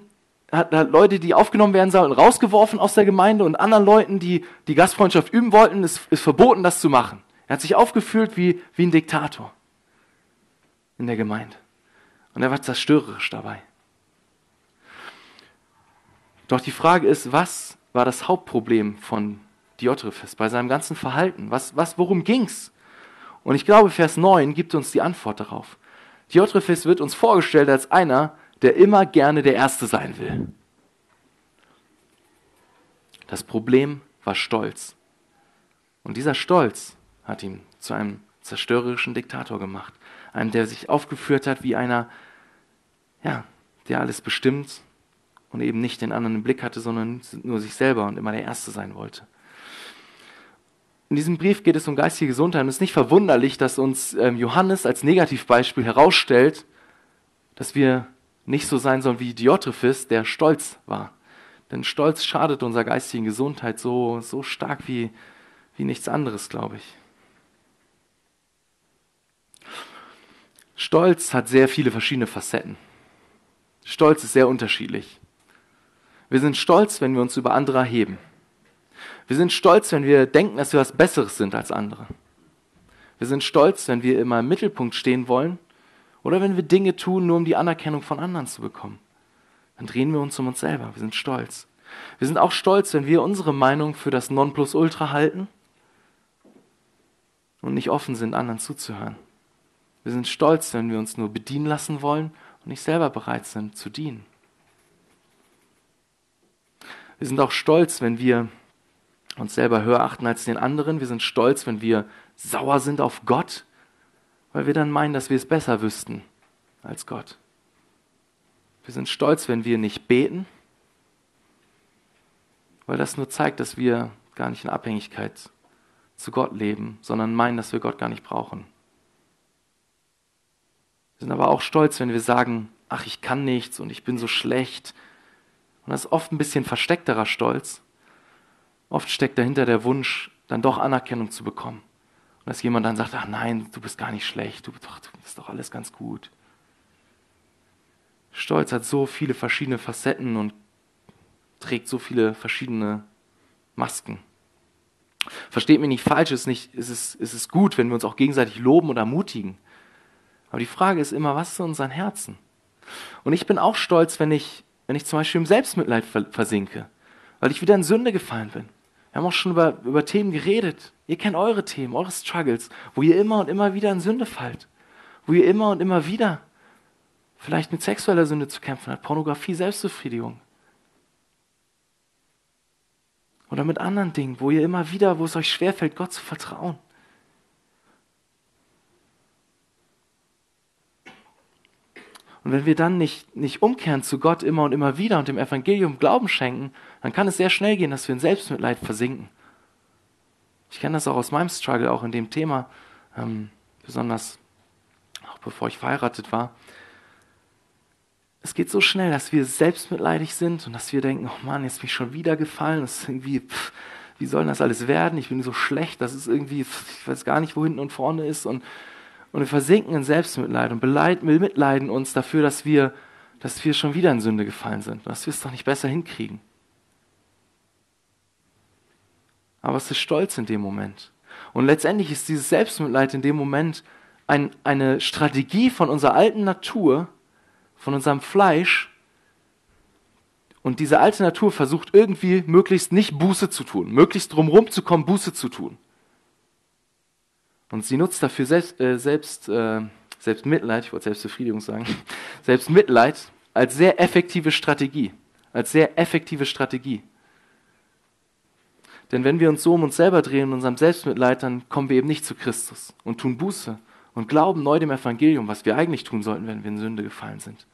hat, hat Leute, die aufgenommen werden sollen, rausgeworfen aus der Gemeinde und anderen Leuten, die die Gastfreundschaft üben wollten, ist, ist verboten, das zu machen. Er hat sich aufgeführt wie, wie ein Diktator in der Gemeinde. Und er war zerstörerisch dabei. Doch die Frage ist, was war das Hauptproblem von Diotrephes bei seinem ganzen Verhalten? Was, was, worum ging's? Und ich glaube, Vers 9 gibt uns die Antwort darauf. Diotrephes wird uns vorgestellt als einer, der immer gerne der Erste sein will. Das Problem war Stolz. Und dieser Stolz hat ihn zu einem zerstörerischen Diktator gemacht. Einem, der sich aufgeführt hat wie einer, ja, der alles bestimmt und eben nicht den anderen im Blick hatte, sondern nur sich selber und immer der Erste sein wollte. In diesem Brief geht es um geistige Gesundheit und es ist nicht verwunderlich, dass uns ähm, Johannes als Negativbeispiel herausstellt, dass wir nicht so sein sollen wie Diotrephes, der stolz war. Denn Stolz schadet unserer geistigen Gesundheit so, so stark wie, wie nichts anderes, glaube ich. Stolz hat sehr viele verschiedene Facetten. Stolz ist sehr unterschiedlich. Wir sind stolz, wenn wir uns über andere erheben. Wir sind stolz, wenn wir denken, dass wir was Besseres sind als andere. Wir sind stolz, wenn wir immer im Mittelpunkt stehen wollen oder wenn wir Dinge tun, nur um die Anerkennung von anderen zu bekommen. Dann drehen wir uns um uns selber. Wir sind stolz. Wir sind auch stolz, wenn wir unsere Meinung für das Nonplusultra halten und nicht offen sind, anderen zuzuhören. Wir sind stolz, wenn wir uns nur bedienen lassen wollen und nicht selber bereit sind zu dienen. Wir sind auch stolz, wenn wir uns selber höher achten als den anderen. Wir sind stolz, wenn wir sauer sind auf Gott, weil wir dann meinen, dass wir es besser wüssten als Gott. Wir sind stolz, wenn wir nicht beten, weil das nur zeigt, dass wir gar nicht in Abhängigkeit zu Gott leben, sondern meinen, dass wir Gott gar nicht brauchen. Wir sind aber auch stolz, wenn wir sagen, ach, ich kann nichts und ich bin so schlecht. Und das ist oft ein bisschen versteckterer Stolz. Oft steckt dahinter der Wunsch, dann doch Anerkennung zu bekommen. Und dass jemand dann sagt, ach nein, du bist gar nicht schlecht, du, ach, du bist doch alles ganz gut. Stolz hat so viele verschiedene Facetten und trägt so viele verschiedene Masken. Versteht mich nicht falsch, es ist, nicht, es, ist, es gut, wenn wir uns auch gegenseitig loben und ermutigen. Aber die Frage ist immer, was ist in unseren Herzen? Und ich bin auch stolz, wenn ich, wenn ich zum Beispiel im Selbstmitleid versinke, weil ich wieder in Sünde gefallen bin. Wir haben auch schon über, über Themen geredet. Ihr kennt eure Themen, eure Struggles, wo ihr immer und immer wieder in Sünde fallt. Wo ihr immer und immer wieder vielleicht mit sexueller Sünde zu kämpfen habt, Pornografie, Selbstbefriedigung. Oder mit anderen Dingen, wo ihr immer wieder, wo es euch schwerfällt, Gott zu vertrauen. Und wenn wir dann nicht, nicht umkehren zu Gott immer und immer wieder und dem Evangelium Glauben schenken, dann kann es sehr schnell gehen, dass wir in Selbstmitleid versinken. Ich kenne das auch aus meinem Struggle, auch in dem Thema, ähm, besonders auch bevor ich verheiratet war. Es geht so schnell, dass wir selbstmitleidig sind und dass wir denken, oh Mann, jetzt bin ich schon wieder gefallen, das ist irgendwie, pff, wie soll das alles werden? Ich bin so schlecht, das ist irgendwie, pff, ich weiß gar nicht, wo hinten und vorne ist und und wir versinken in Selbstmitleid und bemitleiden uns dafür, dass wir, dass wir schon wieder in Sünde gefallen sind, dass wir es doch nicht besser hinkriegen. Aber es ist Stolz in dem Moment. Und letztendlich ist dieses Selbstmitleid in dem Moment ein, eine Strategie von unserer alten Natur, von unserem Fleisch. Und diese alte Natur versucht irgendwie möglichst nicht Buße zu tun, möglichst drumherum zu kommen, Buße zu tun. Und sie nutzt dafür selbst, äh, selbst, äh, Selbstmitleid, ich wollte Selbstbefriedigung sagen, (laughs) Selbstmitleid als sehr effektive Strategie. Als sehr effektive Strategie. Denn wenn wir uns so um uns selber drehen in unserem Selbstmitleid, dann kommen wir eben nicht zu Christus und tun Buße und glauben neu dem Evangelium, was wir eigentlich tun sollten, wenn wir in Sünde gefallen sind.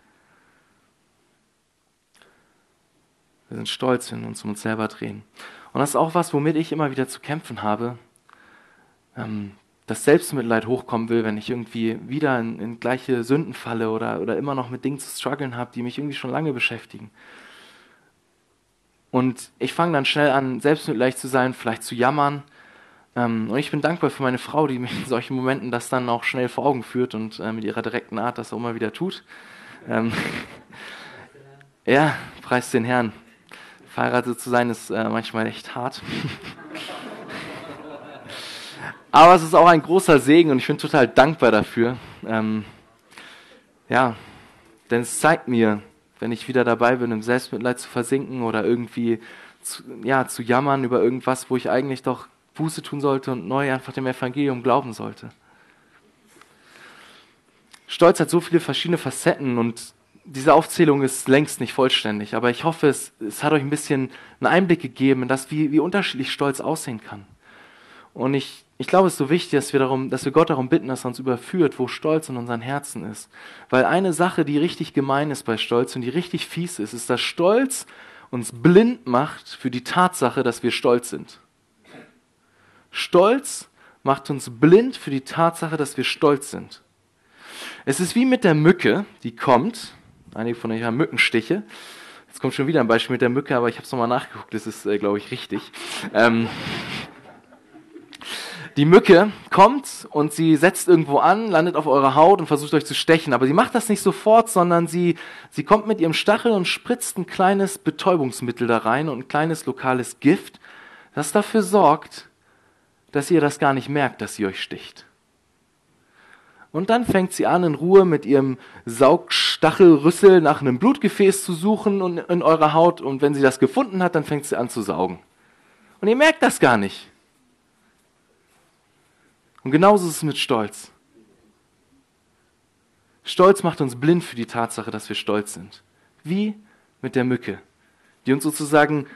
Wir sind stolz, wenn wir uns um uns selber drehen. Und das ist auch was, womit ich immer wieder zu kämpfen habe. Ähm, das Selbstmitleid hochkommen will, wenn ich irgendwie wieder in, in gleiche Sünden falle oder, oder immer noch mit Dingen zu strugglen habe, die mich irgendwie schon lange beschäftigen. Und ich fange dann schnell an, selbstmitleid zu sein, vielleicht zu jammern. Ähm, und ich bin dankbar für meine Frau, die (laughs) mir in solchen Momenten das dann auch schnell vor Augen führt und äh, mit ihrer direkten Art das auch immer wieder tut. Ähm, (laughs) ja, preis den Herrn. Verheiratet zu sein ist äh, manchmal echt hart. (laughs) Aber es ist auch ein großer Segen und ich bin total dankbar dafür. Ähm, ja, denn es zeigt mir, wenn ich wieder dabei bin, im Selbstmitleid zu versinken oder irgendwie zu, ja, zu jammern über irgendwas, wo ich eigentlich doch Buße tun sollte und neu einfach dem Evangelium glauben sollte. Stolz hat so viele verschiedene Facetten und diese Aufzählung ist längst nicht vollständig, aber ich hoffe, es, es hat euch ein bisschen einen Einblick gegeben in das, wie, wie unterschiedlich Stolz aussehen kann. Und ich, ich glaube, es ist so wichtig, dass wir, darum, dass wir Gott darum bitten, dass er uns überführt, wo Stolz in unseren Herzen ist. Weil eine Sache, die richtig gemein ist bei Stolz und die richtig fies ist, ist, dass Stolz uns blind macht für die Tatsache, dass wir stolz sind. Stolz macht uns blind für die Tatsache, dass wir stolz sind. Es ist wie mit der Mücke, die kommt. Einige von euch haben Mückenstiche. Jetzt kommt schon wieder ein Beispiel mit der Mücke, aber ich habe es nochmal nachgeguckt, das ist, äh, glaube ich, richtig. Ähm, die Mücke kommt und sie setzt irgendwo an, landet auf eurer Haut und versucht euch zu stechen. Aber sie macht das nicht sofort, sondern sie, sie kommt mit ihrem Stachel und spritzt ein kleines Betäubungsmittel da rein und ein kleines lokales Gift, das dafür sorgt, dass ihr das gar nicht merkt, dass sie euch sticht. Und dann fängt sie an, in Ruhe mit ihrem Saugstachelrüssel nach einem Blutgefäß zu suchen in eurer Haut. Und wenn sie das gefunden hat, dann fängt sie an zu saugen. Und ihr merkt das gar nicht. Und genauso ist es mit Stolz. Stolz macht uns blind für die Tatsache, dass wir stolz sind. Wie mit der Mücke, die uns sozusagen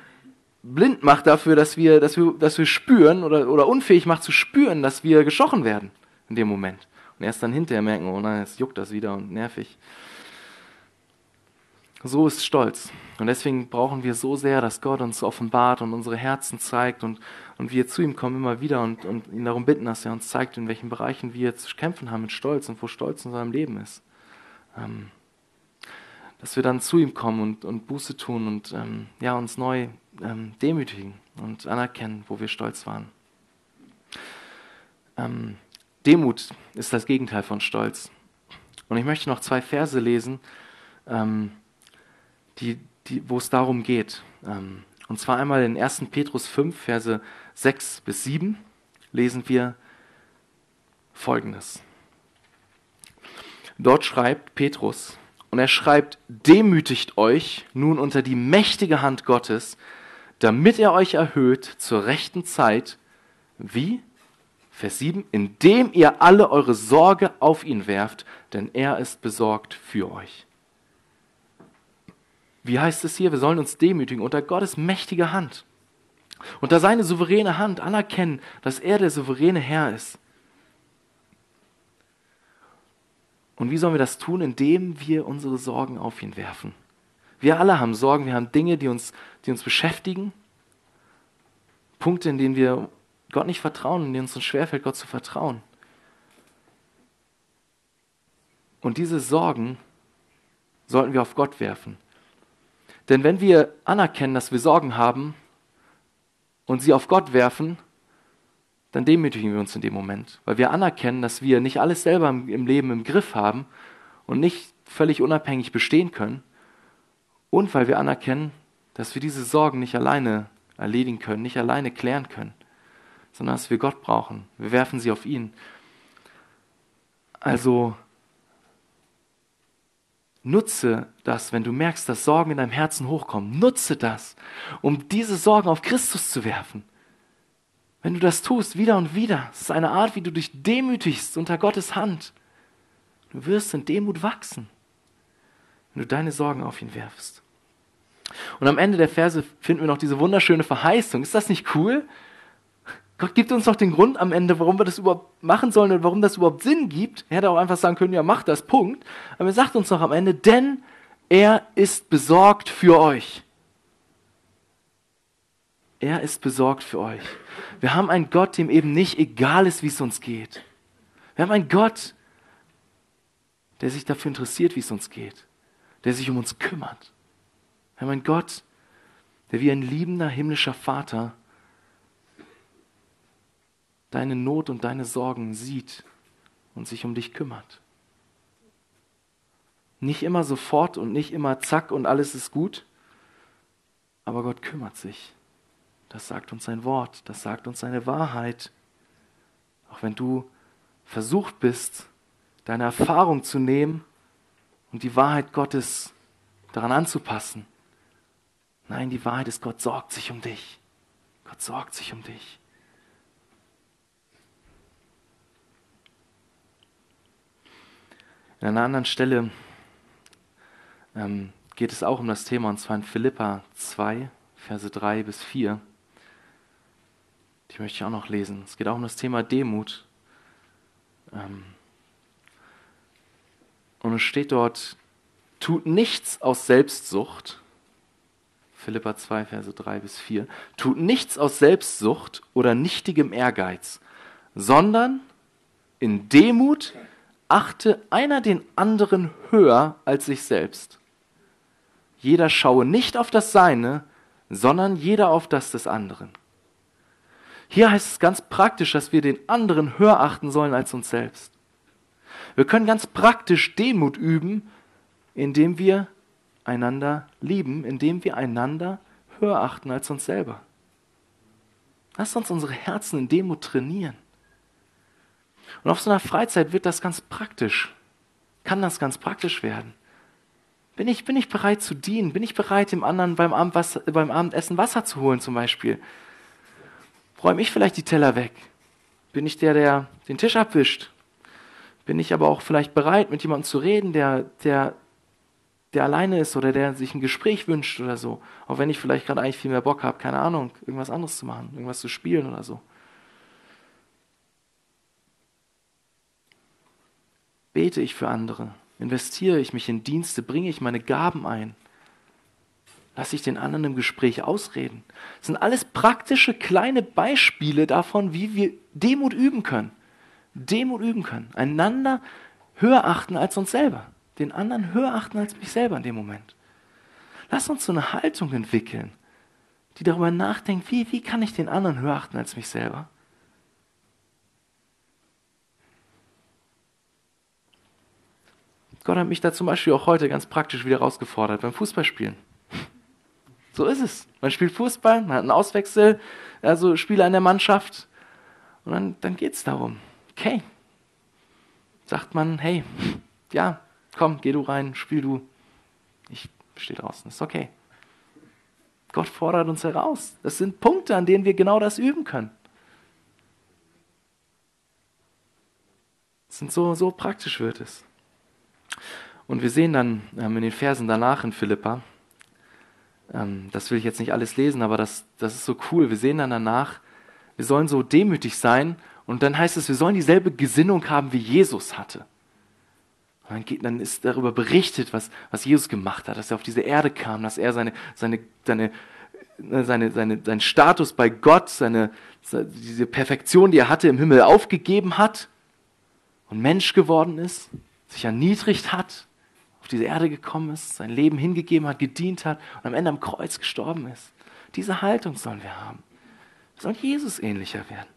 blind macht dafür, dass wir, dass wir, dass wir spüren oder, oder unfähig macht zu spüren, dass wir geschochen werden in dem Moment. Und erst dann hinterher merken, oh nein, jetzt juckt das wieder und nervig. So ist Stolz. Und deswegen brauchen wir so sehr, dass Gott uns offenbart und unsere Herzen zeigt und, und wir zu ihm kommen immer wieder und, und ihn darum bitten, dass er uns zeigt, in welchen Bereichen wir zu kämpfen haben mit Stolz und wo Stolz in seinem Leben ist. Ähm, dass wir dann zu ihm kommen und, und Buße tun und ähm, ja, uns neu ähm, demütigen und anerkennen, wo wir stolz waren. Ähm, Demut ist das Gegenteil von Stolz. Und ich möchte noch zwei Verse lesen, ähm, die, die, wo es darum geht. Ähm, und zwar einmal in 1. Petrus 5, Verse 6 bis 7 lesen wir Folgendes. Dort schreibt Petrus, und er schreibt, demütigt euch nun unter die mächtige Hand Gottes, damit er euch erhöht zur rechten Zeit. Wie? Vers 7, indem ihr alle eure Sorge auf ihn werft, denn er ist besorgt für euch. Wie heißt es hier? Wir sollen uns demütigen unter Gottes mächtige Hand. Unter seine souveräne Hand anerkennen, dass er der souveräne Herr ist. Und wie sollen wir das tun? Indem wir unsere Sorgen auf ihn werfen. Wir alle haben Sorgen, wir haben Dinge, die uns, die uns beschäftigen. Punkte, in denen wir Gott nicht vertrauen, in denen es uns schwerfällt, Gott zu vertrauen. Und diese Sorgen sollten wir auf Gott werfen. Denn wenn wir anerkennen, dass wir Sorgen haben und sie auf Gott werfen, dann demütigen wir uns in dem Moment, weil wir anerkennen, dass wir nicht alles selber im Leben im Griff haben und nicht völlig unabhängig bestehen können und weil wir anerkennen, dass wir diese Sorgen nicht alleine erledigen können, nicht alleine klären können, sondern dass wir Gott brauchen. Wir werfen sie auf ihn. Also Nutze das, wenn du merkst, dass Sorgen in deinem Herzen hochkommen. Nutze das, um diese Sorgen auf Christus zu werfen. Wenn du das tust, wieder und wieder, es ist eine Art, wie du dich demütigst unter Gottes Hand. Du wirst in Demut wachsen, wenn du deine Sorgen auf ihn werfst. Und am Ende der Verse finden wir noch diese wunderschöne Verheißung. Ist das nicht cool? Gott gibt uns doch den Grund am Ende, warum wir das überhaupt machen sollen und warum das überhaupt Sinn gibt. Er hätte auch einfach sagen können, ja, mach das, Punkt. Aber er sagt uns doch am Ende, denn er ist besorgt für euch. Er ist besorgt für euch. Wir haben einen Gott, dem eben nicht egal ist, wie es uns geht. Wir haben einen Gott, der sich dafür interessiert, wie es uns geht, der sich um uns kümmert. Wir haben einen Gott, der wie ein liebender himmlischer Vater deine Not und deine Sorgen sieht und sich um dich kümmert. Nicht immer sofort und nicht immer zack und alles ist gut, aber Gott kümmert sich. Das sagt uns sein Wort, das sagt uns seine Wahrheit. Auch wenn du versucht bist, deine Erfahrung zu nehmen und die Wahrheit Gottes daran anzupassen. Nein, die Wahrheit ist, Gott sorgt sich um dich. Gott sorgt sich um dich. In einer anderen Stelle ähm, geht es auch um das Thema, und zwar in Philippa 2, Verse 3 bis 4. Die möchte ich auch noch lesen. Es geht auch um das Thema Demut. Ähm, und es steht dort, tut nichts aus Selbstsucht. Philippa 2, Verse 3 bis 4. Tut nichts aus Selbstsucht oder nichtigem Ehrgeiz, sondern in Demut achte einer den anderen höher als sich selbst. Jeder schaue nicht auf das Seine, sondern jeder auf das des anderen. Hier heißt es ganz praktisch, dass wir den anderen höher achten sollen als uns selbst. Wir können ganz praktisch Demut üben, indem wir einander lieben, indem wir einander höher achten als uns selber. Lasst uns unsere Herzen in Demut trainieren. Und auf so einer Freizeit wird das ganz praktisch, kann das ganz praktisch werden. Bin ich, bin ich bereit zu dienen? Bin ich bereit, dem anderen beim, Abend was, beim Abendessen Wasser zu holen zum Beispiel? Räume ich vielleicht die Teller weg? Bin ich der, der den Tisch abwischt? Bin ich aber auch vielleicht bereit, mit jemandem zu reden, der, der, der alleine ist oder der sich ein Gespräch wünscht oder so? Auch wenn ich vielleicht gerade eigentlich viel mehr Bock habe, keine Ahnung, irgendwas anderes zu machen, irgendwas zu spielen oder so. Bete ich für andere? Investiere ich mich in Dienste? Bringe ich meine Gaben ein? Lasse ich den anderen im Gespräch ausreden? Das sind alles praktische kleine Beispiele davon, wie wir Demut üben können. Demut üben können. Einander höher achten als uns selber. Den anderen höher achten als mich selber in dem Moment. Lass uns so eine Haltung entwickeln, die darüber nachdenkt, wie, wie kann ich den anderen höher achten als mich selber? Gott hat mich da zum Beispiel auch heute ganz praktisch wieder herausgefordert beim Fußballspielen. So ist es. Man spielt Fußball, man hat einen Auswechsel, also Spieler in der Mannschaft. Und dann, dann geht es darum, okay, sagt man, hey, ja, komm, geh du rein, spiel du. Ich stehe draußen, ist okay. Gott fordert uns heraus. Das sind Punkte, an denen wir genau das üben können. Das sind so, so praktisch wird es. Und wir sehen dann ähm, in den Versen danach in Philippa, ähm, das will ich jetzt nicht alles lesen, aber das, das ist so cool. Wir sehen dann danach, wir sollen so demütig sein und dann heißt es, wir sollen dieselbe Gesinnung haben, wie Jesus hatte. Dann, geht, dann ist darüber berichtet, was, was Jesus gemacht hat, dass er auf diese Erde kam, dass er seine, seine, seine, ne, seine, seine, seinen Status bei Gott, seine, diese Perfektion, die er hatte im Himmel, aufgegeben hat und Mensch geworden ist, sich erniedrigt hat, auf diese Erde gekommen ist, sein Leben hingegeben hat, gedient hat und am Ende am Kreuz gestorben ist. Diese Haltung sollen wir haben. Wir sollen Jesus ähnlicher werden.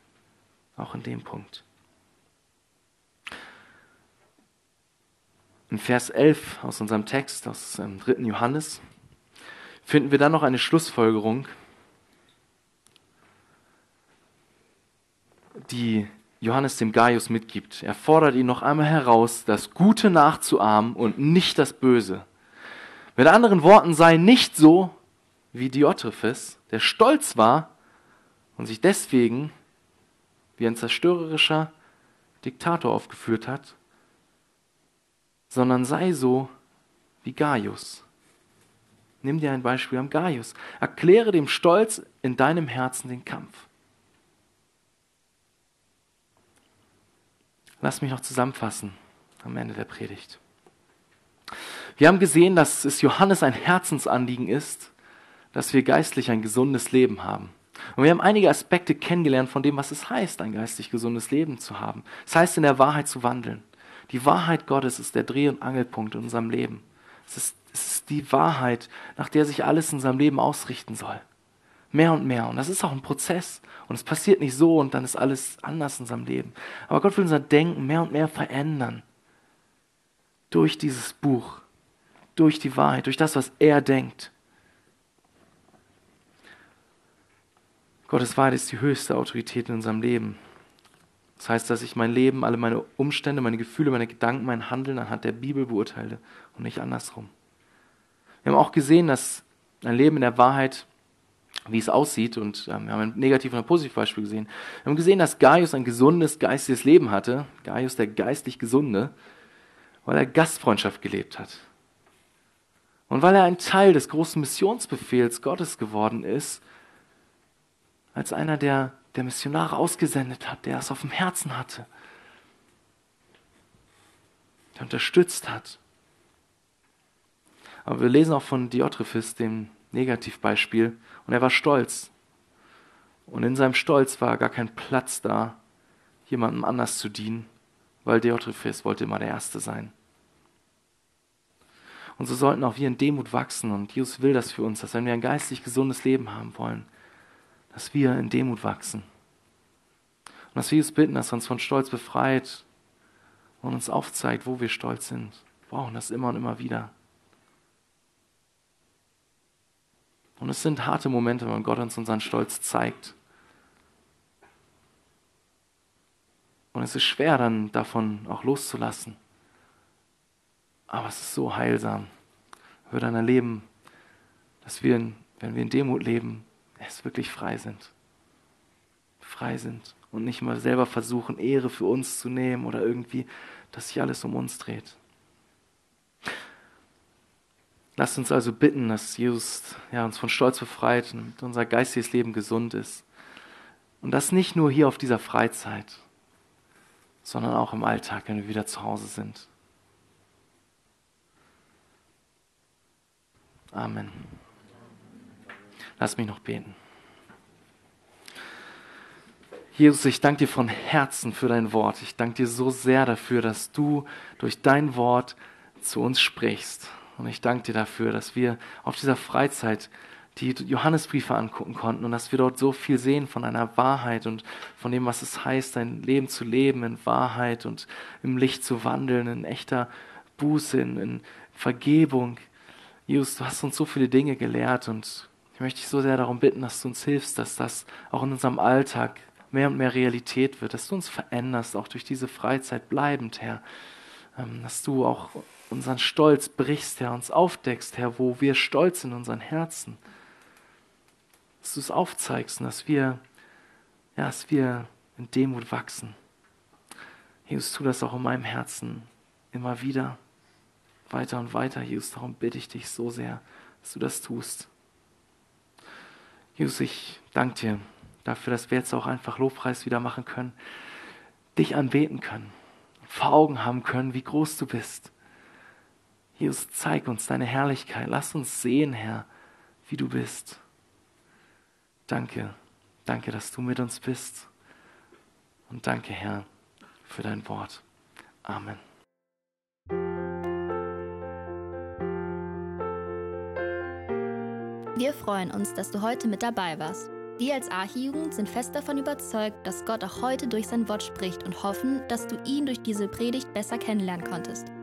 Auch in dem Punkt. In Vers 11 aus unserem Text, aus dem 3. Johannes, finden wir dann noch eine Schlussfolgerung, die Johannes dem Gaius mitgibt. Er fordert ihn noch einmal heraus, das Gute nachzuahmen und nicht das Böse. Mit anderen Worten, sei nicht so wie Diotrephes, der stolz war und sich deswegen wie ein zerstörerischer Diktator aufgeführt hat, sondern sei so wie Gaius. Nimm dir ein Beispiel am Gaius. Erkläre dem Stolz in deinem Herzen den Kampf. Lass mich noch zusammenfassen am Ende der Predigt. Wir haben gesehen, dass es Johannes ein Herzensanliegen ist, dass wir geistlich ein gesundes Leben haben. Und wir haben einige Aspekte kennengelernt von dem, was es heißt, ein geistlich gesundes Leben zu haben. Es heißt, in der Wahrheit zu wandeln. Die Wahrheit Gottes ist der Dreh- und Angelpunkt in unserem Leben. Es ist, es ist die Wahrheit, nach der sich alles in unserem Leben ausrichten soll. Mehr und mehr. Und das ist auch ein Prozess. Und es passiert nicht so und dann ist alles anders in unserem Leben. Aber Gott will unser Denken mehr und mehr verändern. Durch dieses Buch. Durch die Wahrheit. Durch das, was er denkt. Gottes Wahrheit ist die höchste Autorität in unserem Leben. Das heißt, dass ich mein Leben, alle meine Umstände, meine Gefühle, meine Gedanken, mein Handeln anhand der Bibel beurteile und nicht andersrum. Wir haben auch gesehen, dass ein Leben in der Wahrheit wie es aussieht. Und ähm, wir haben ein negatives und ein positives Beispiel gesehen. Wir haben gesehen, dass Gaius ein gesundes geistiges Leben hatte. Gaius der geistlich Gesunde. weil er Gastfreundschaft gelebt hat. Und weil er ein Teil des großen Missionsbefehls Gottes geworden ist, als einer, der der Missionare ausgesendet hat, der es auf dem Herzen hatte, der unterstützt hat. Aber wir lesen auch von Diotrephes, dem Negativbeispiel, und er war stolz. Und in seinem Stolz war gar kein Platz da, jemandem anders zu dienen, weil Diotrephes wollte immer der Erste sein. Und so sollten auch wir in Demut wachsen. Und Jesus will das für uns, dass wenn wir ein geistlich gesundes Leben haben wollen, dass wir in Demut wachsen. Und dass wir Jesus bitten, dass er uns von Stolz befreit und uns aufzeigt, wo wir stolz sind. Wir brauchen das immer und immer wieder. Und es sind harte Momente, wenn Gott uns unseren Stolz zeigt. Und es ist schwer, dann davon auch loszulassen. Aber es ist so heilsam. Wir dann erleben, dass wir, wenn wir in Demut leben, es wirklich frei sind. Frei sind und nicht mal selber versuchen, Ehre für uns zu nehmen oder irgendwie, dass sich alles um uns dreht. Lasst uns also bitten, dass Jesus ja, uns von Stolz befreit und unser geistiges Leben gesund ist. Und das nicht nur hier auf dieser Freizeit, sondern auch im Alltag, wenn wir wieder zu Hause sind. Amen. Lass mich noch beten. Jesus, ich danke dir von Herzen für dein Wort. Ich danke dir so sehr dafür, dass du durch dein Wort zu uns sprichst. Und ich danke dir dafür, dass wir auf dieser Freizeit die Johannesbriefe angucken konnten und dass wir dort so viel sehen von einer Wahrheit und von dem, was es heißt, ein Leben zu leben in Wahrheit und im Licht zu wandeln, in echter Buße, in, in Vergebung. Jesus, du hast uns so viele Dinge gelehrt und ich möchte dich so sehr darum bitten, dass du uns hilfst, dass das auch in unserem Alltag mehr und mehr Realität wird, dass du uns veränderst, auch durch diese Freizeit bleibend, Herr. Ähm, dass du auch unseren Stolz brichst, Herr, uns aufdeckst, Herr, wo wir stolz in unseren Herzen. Dass du es aufzeigst und dass wir, ja, dass wir in Demut wachsen. Jesus, tu das auch in meinem Herzen immer wieder, weiter und weiter, Jesus. Darum bitte ich dich so sehr, dass du das tust. Jesus, ich danke dir dafür, dass wir jetzt auch einfach Lobpreis wieder machen können, dich anbeten können, vor Augen haben können, wie groß du bist. Jesus, zeig uns deine Herrlichkeit. Lass uns sehen, Herr, wie du bist. Danke, danke, dass du mit uns bist. Und danke, Herr, für dein Wort. Amen. Wir freuen uns, dass du heute mit dabei warst. Wir als Archijugend sind fest davon überzeugt, dass Gott auch heute durch sein Wort spricht und hoffen, dass du ihn durch diese Predigt besser kennenlernen konntest.